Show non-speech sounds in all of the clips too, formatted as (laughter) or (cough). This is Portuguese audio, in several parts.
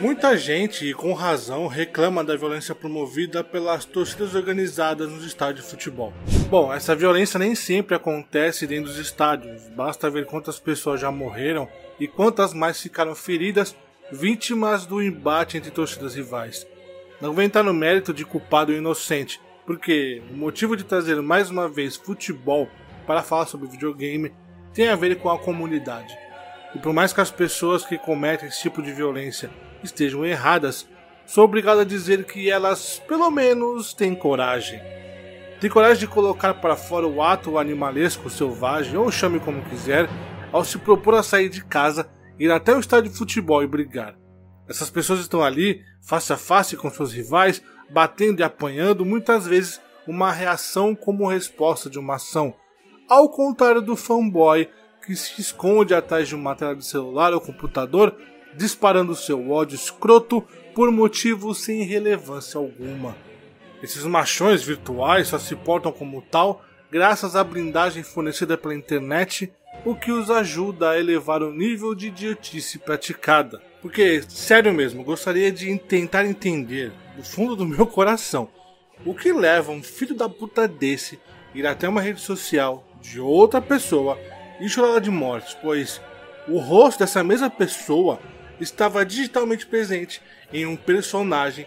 Muita gente, e com razão, reclama da violência promovida pelas torcidas organizadas nos estádios de futebol. Bom, essa violência nem sempre acontece dentro dos estádios, basta ver quantas pessoas já morreram e quantas mais ficaram feridas, vítimas do embate entre torcidas rivais. Não vem entrar no mérito de culpado ou inocente, porque o motivo de trazer mais uma vez futebol para falar sobre videogame tem a ver com a comunidade. E por mais que as pessoas que cometem esse tipo de violência estejam erradas, sou obrigado a dizer que elas, pelo menos, têm coragem. Tem coragem de colocar para fora o ato animalesco, selvagem, ou chame como quiser, ao se propor a sair de casa, ir até o estádio de futebol e brigar. Essas pessoas estão ali, face a face com seus rivais, batendo e apanhando, muitas vezes uma reação como resposta de uma ação. Ao contrário do fanboy que se esconde atrás de uma tela de celular ou computador disparando seu ódio escroto por motivos sem relevância alguma. Esses machões virtuais só se portam como tal graças à blindagem fornecida pela internet, o que os ajuda a elevar o nível de idiotice praticada. Porque, sério mesmo, gostaria de tentar entender, do fundo do meu coração, o que leva um filho da puta desse ir até uma rede social de outra pessoa e chorar de morte, pois o rosto dessa mesma pessoa estava digitalmente presente em um personagem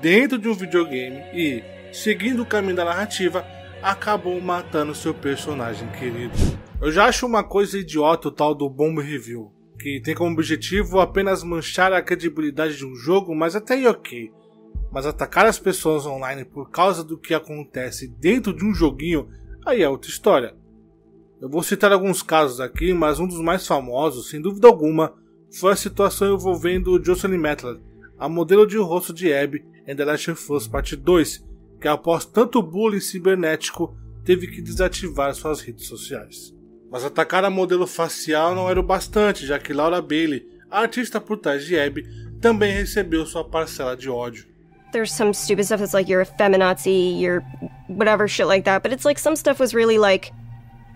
dentro de um videogame e, seguindo o caminho da narrativa, acabou matando seu personagem querido. Eu já acho uma coisa idiota o tal do Bomb Review, que tem como objetivo apenas manchar a credibilidade de um jogo, mas até aí ok. Mas atacar as pessoas online por causa do que acontece dentro de um joguinho, aí é outra história. Eu vou citar alguns casos aqui, mas um dos mais famosos, sem dúvida alguma, foi a situação envolvendo Jocelyn Mettler, a modelo de rosto de Abby em The Last of Us Part 2, que após tanto bullying cibernético teve que desativar suas redes sociais. Mas atacar a modelo facial não era o bastante, já que Laura Bailey, a artista por trás de Abby, também recebeu sua parcela de ódio. There's some stupid stuff that's like you're a feminazi, you're whatever shit like that, but it's like some stuff was really like,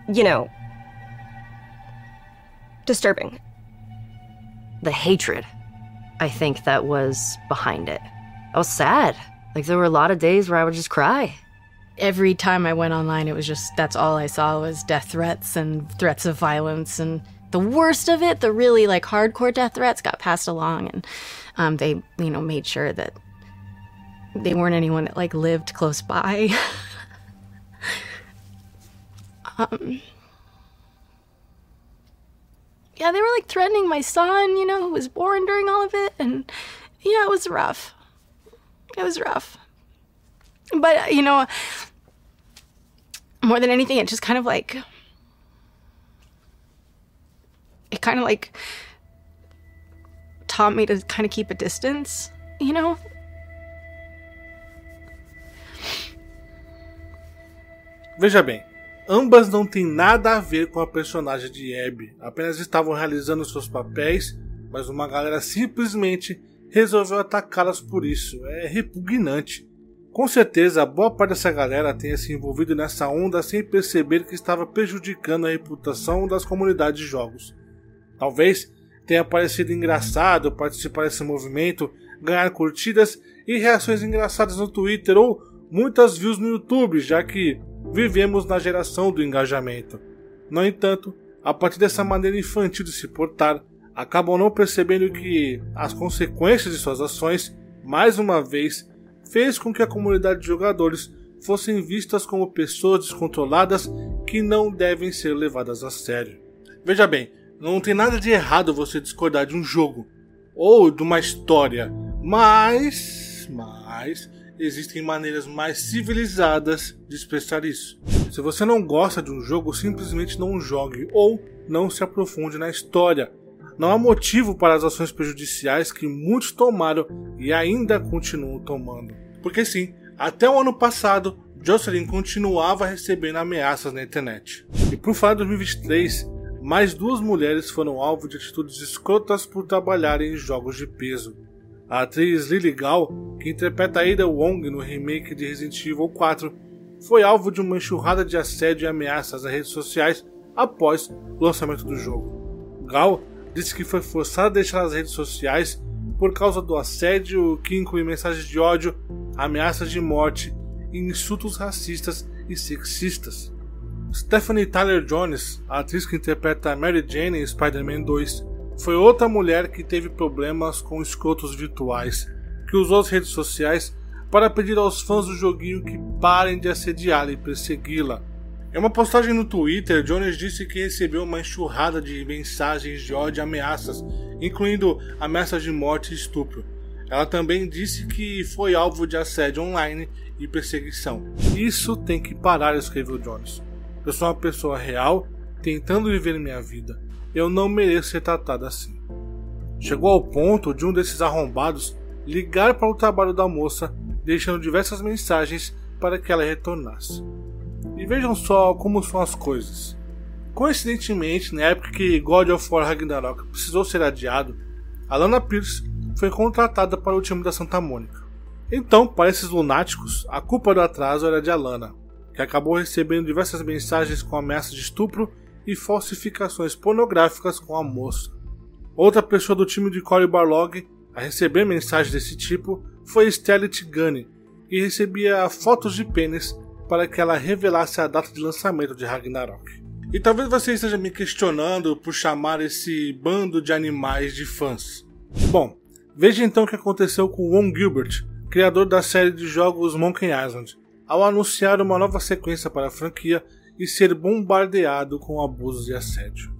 you know, disturbing. the hatred, I think, that was behind it. I was sad. Like, there were a lot of days where I would just cry. Every time I went online, it was just that's all I saw was death threats and threats of violence. And the worst of it, the really like hardcore death threats, got passed along, and um, they, you know, made sure that they weren't anyone that like lived close by. (laughs) um, yeah, they were like threatening my son, you know, who was born during all of it. And yeah, it was rough. It was rough. But, you know, more than anything, it just kind of like, it kind of like taught me to kind of keep a distance, you know? Veja bem, Ambas não têm nada a ver com a personagem de Abby, apenas estavam realizando seus papéis, mas uma galera simplesmente resolveu atacá-las por isso. É repugnante. Com certeza, boa parte dessa galera tenha se envolvido nessa onda sem perceber que estava prejudicando a reputação das comunidades de jogos. Talvez tenha parecido engraçado participar desse movimento, ganhar curtidas e reações engraçadas no Twitter ou muitas views no YouTube, já que vivemos na geração do engajamento. No entanto, a partir dessa maneira infantil de se portar, acabam não percebendo que as consequências de suas ações, mais uma vez, fez com que a comunidade de jogadores fossem vistas como pessoas descontroladas que não devem ser levadas a sério. Veja bem, não tem nada de errado você discordar de um jogo ou de uma história, mas, mas existem maneiras mais civilizadas de expressar isso. Se você não gosta de um jogo, simplesmente não jogue ou não se aprofunde na história. Não há motivo para as ações prejudiciais que muitos tomaram e ainda continuam tomando. Porque sim, até o ano passado, Jocelyn continuava recebendo ameaças na internet. E por falar de 2023, mais duas mulheres foram alvo de atitudes escrotas por trabalharem em jogos de peso. A atriz Lily Gao, que interpreta Ada Wong no remake de Resident Evil 4, foi alvo de uma enxurrada de assédio e ameaças nas redes sociais após o lançamento do jogo. Gal disse que foi forçada a deixar as redes sociais por causa do assédio que inclui mensagens de ódio, ameaças de morte e insultos racistas e sexistas. Stephanie Tyler Jones, a atriz que interpreta Mary Jane em Spider-Man 2, foi outra mulher que teve problemas com escrotos virtuais, que usou as redes sociais para pedir aos fãs do joguinho que parem de assediá-la e persegui-la. Em uma postagem no Twitter, Jones disse que recebeu uma enxurrada de mensagens de ódio e ameaças, incluindo ameaças de morte e estupro. Ela também disse que foi alvo de assédio online e perseguição. Isso tem que parar, escreveu Jones. Eu sou uma pessoa real, tentando viver minha vida. Eu não mereço ser tratado assim. Chegou ao ponto de um desses arrombados ligar para o trabalho da moça, deixando diversas mensagens para que ela retornasse. E vejam só como são as coisas. Coincidentemente, na época que God of War Ragnarok precisou ser adiado, Alana Pierce foi contratada para o time da Santa Mônica. Então, para esses lunáticos, a culpa do atraso era de Alana, que acabou recebendo diversas mensagens com ameaças de estupro e falsificações pornográficas com a moça. Outra pessoa do time de Cory Barlog a receber mensagens desse tipo foi Stella Tigani, que recebia fotos de pênis para que ela revelasse a data de lançamento de Ragnarok. E talvez você esteja me questionando por chamar esse bando de animais de fãs. Bom, veja então o que aconteceu com Ron Gilbert, criador da série de jogos Monkey Island, ao anunciar uma nova sequência para a franquia e ser bombardeado com abusos e assédio.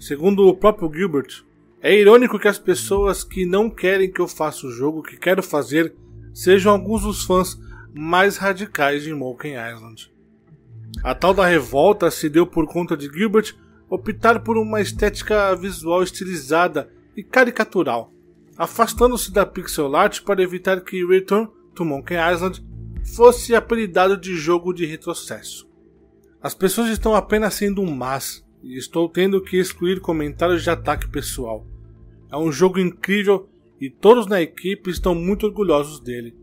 Segundo o próprio Gilbert, é irônico que as pessoas que não querem que eu faça o jogo que quero fazer sejam alguns dos fãs mais radicais de Monkey Island. A tal da revolta se deu por conta de Gilbert optar por uma estética visual estilizada e caricatural, afastando-se da pixel art para evitar que Return to Monkey Island fosse apelidado de jogo de retrocesso. As pessoas estão apenas sendo más e estou tendo que excluir comentários de ataque pessoal. É um jogo incrível e todos na equipe estão muito orgulhosos dele.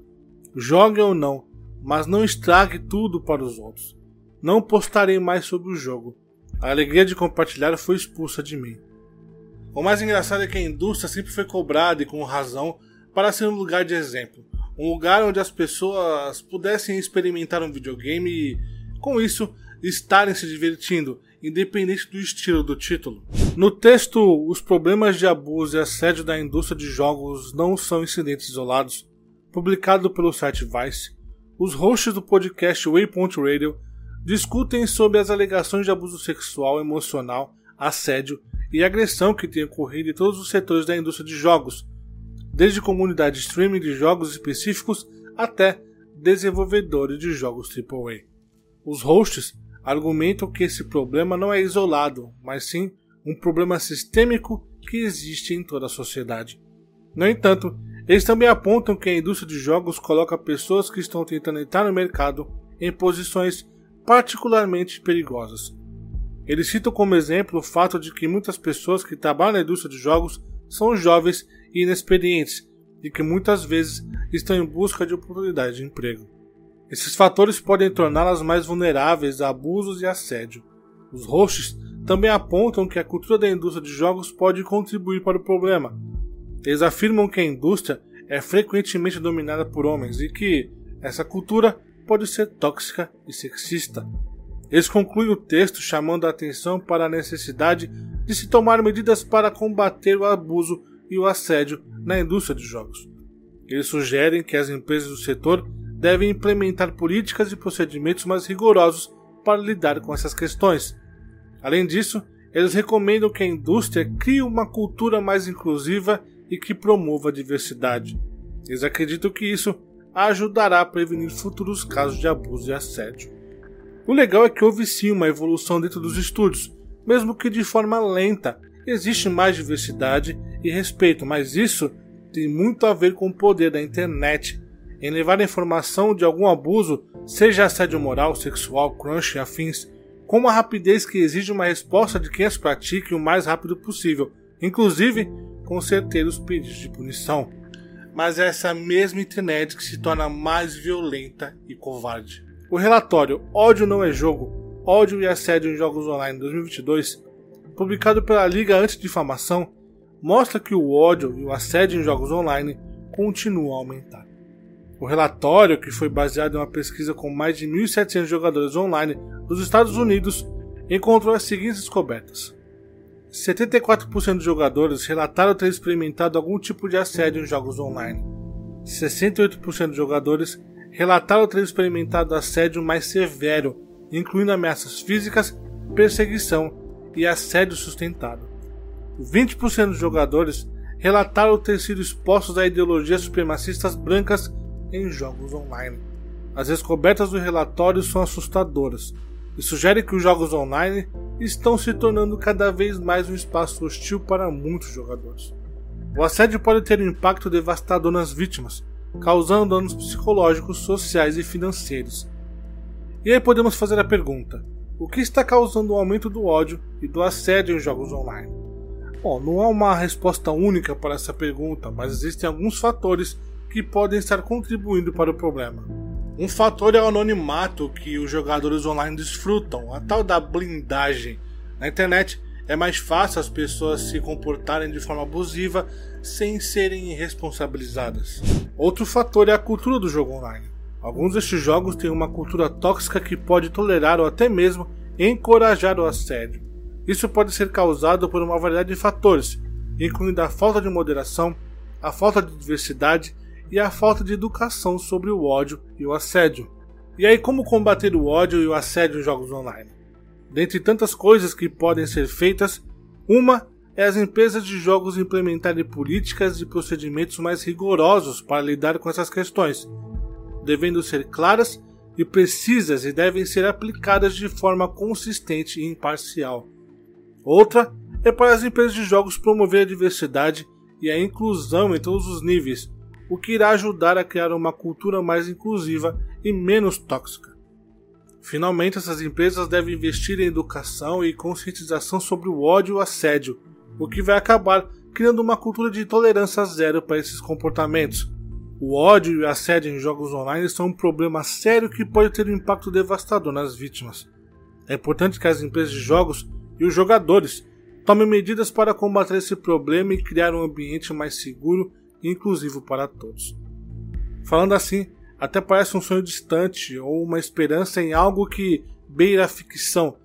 Jogue ou não, mas não estrague tudo para os outros. Não postarei mais sobre o jogo. A alegria de compartilhar foi expulsa de mim. O mais engraçado é que a indústria sempre foi cobrada e com razão para ser um lugar de exemplo, um lugar onde as pessoas pudessem experimentar um videogame e, com isso, estarem se divertindo, independente do estilo do título. No texto, os problemas de abuso e assédio da indústria de jogos não são incidentes isolados. Publicado pelo site Vice, os hosts do podcast Waypoint Radio discutem sobre as alegações de abuso sexual, emocional, assédio e agressão que têm ocorrido em todos os setores da indústria de jogos, desde comunidade streaming de jogos específicos até desenvolvedores de jogos AAA. Os hosts argumentam que esse problema não é isolado, mas sim um problema sistêmico que existe em toda a sociedade. No entanto, eles também apontam que a indústria de jogos coloca pessoas que estão tentando entrar no mercado em posições particularmente perigosas. Eles citam como exemplo o fato de que muitas pessoas que trabalham na indústria de jogos são jovens e inexperientes e que muitas vezes estão em busca de oportunidade de emprego. Esses fatores podem torná-las mais vulneráveis a abusos e assédio. Os hosts também apontam que a cultura da indústria de jogos pode contribuir para o problema. Eles afirmam que a indústria é frequentemente dominada por homens e que essa cultura pode ser tóxica e sexista. Eles concluem o texto chamando a atenção para a necessidade de se tomar medidas para combater o abuso e o assédio na indústria de jogos. Eles sugerem que as empresas do setor devem implementar políticas e procedimentos mais rigorosos para lidar com essas questões. Além disso, eles recomendam que a indústria crie uma cultura mais inclusiva e que promova a diversidade. Eles acreditam que isso ajudará a prevenir futuros casos de abuso e assédio. O legal é que houve sim uma evolução dentro dos estúdios, mesmo que de forma lenta. Existe mais diversidade e respeito, mas isso tem muito a ver com o poder da internet em levar a informação de algum abuso, seja assédio moral, sexual, crunch e afins, com uma rapidez que exige uma resposta de quem as pratique o mais rápido possível, inclusive com certeiros pedidos de punição. Mas é essa mesma internet que se torna mais violenta e covarde. O relatório Ódio Não é Jogo, Ódio e Assédio em Jogos Online 2022, publicado pela Liga Antidifamação, mostra que o ódio e o assédio em jogos online continuam a aumentar. O relatório, que foi baseado em uma pesquisa com mais de 1.700 jogadores online dos Estados Unidos, encontrou as seguintes descobertas. 74% dos jogadores relataram ter experimentado algum tipo de assédio em jogos online. 68% dos jogadores relataram ter experimentado assédio mais severo, incluindo ameaças físicas, perseguição e assédio sustentado. 20% dos jogadores relataram ter sido expostos a ideologias supremacistas brancas em jogos online. As descobertas do relatório são assustadoras e sugerem que os jogos online estão se tornando cada vez mais um espaço hostil para muitos jogadores. O assédio pode ter um impacto devastador nas vítimas, causando danos psicológicos, sociais e financeiros. E aí podemos fazer a pergunta: o que está causando o aumento do ódio e do assédio em jogos online? Bom, não há uma resposta única para essa pergunta, mas existem alguns fatores que podem estar contribuindo para o problema. Um fator é o anonimato que os jogadores online desfrutam, a tal da blindagem. Na internet é mais fácil as pessoas se comportarem de forma abusiva sem serem responsabilizadas. Outro fator é a cultura do jogo online. Alguns destes jogos têm uma cultura tóxica que pode tolerar ou até mesmo encorajar o assédio. Isso pode ser causado por uma variedade de fatores, incluindo a falta de moderação, a falta de diversidade e a falta de educação sobre o ódio e o assédio. E aí, como combater o ódio e o assédio em jogos online? Dentre tantas coisas que podem ser feitas, uma é as empresas de jogos implementarem políticas e procedimentos mais rigorosos para lidar com essas questões, devendo ser claras e precisas e devem ser aplicadas de forma consistente e imparcial. Outra é para as empresas de jogos promover a diversidade e a inclusão em todos os níveis, o que irá ajudar a criar uma cultura mais inclusiva e menos tóxica. Finalmente, essas empresas devem investir em educação e conscientização sobre o ódio e o assédio, o que vai acabar criando uma cultura de tolerância zero para esses comportamentos. O ódio e o assédio em jogos online são um problema sério que pode ter um impacto devastador nas vítimas. É importante que as empresas de jogos e os jogadores tomem medidas para combater esse problema e criar um ambiente mais seguro inclusivo para todos. Falando assim, até parece um sonho distante ou uma esperança em algo que beira a ficção,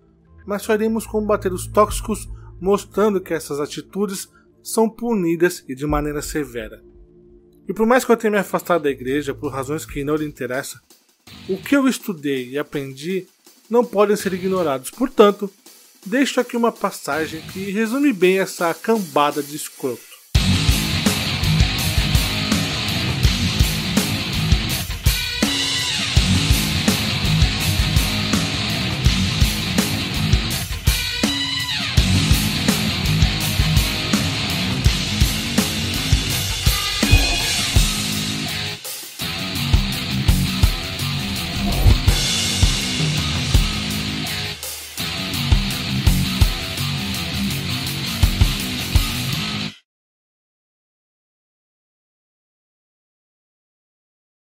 mas só iremos combater os tóxicos mostrando que essas atitudes são punidas e de maneira severa. E por mais que eu tenha me afastado da igreja por razões que não lhe interessam, o que eu estudei e aprendi não podem ser ignorados. Portanto, deixo aqui uma passagem que resume bem essa cambada de escroto.